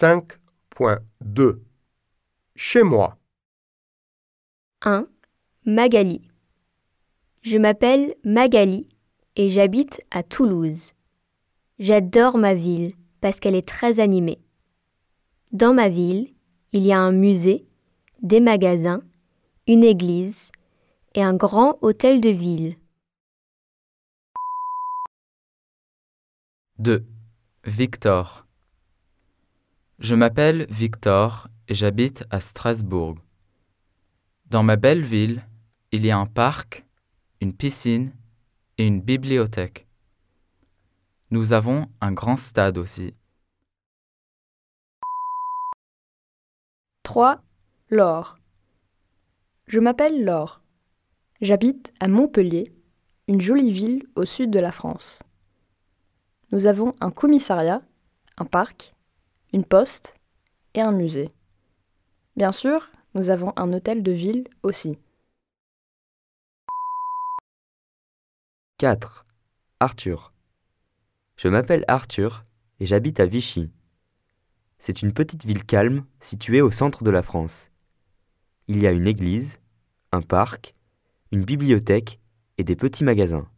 5.2 Chez moi. 1. Magali. Je m'appelle Magali et j'habite à Toulouse. J'adore ma ville parce qu'elle est très animée. Dans ma ville, il y a un musée, des magasins, une église et un grand hôtel de ville. 2. Victor. Je m'appelle Victor et j'habite à Strasbourg. Dans ma belle ville, il y a un parc, une piscine et une bibliothèque. Nous avons un grand stade aussi. 3. Laure. Je m'appelle Laure. J'habite à Montpellier, une jolie ville au sud de la France. Nous avons un commissariat, un parc, une poste et un musée. Bien sûr, nous avons un hôtel de ville aussi. 4. Arthur. Je m'appelle Arthur et j'habite à Vichy. C'est une petite ville calme située au centre de la France. Il y a une église, un parc, une bibliothèque et des petits magasins.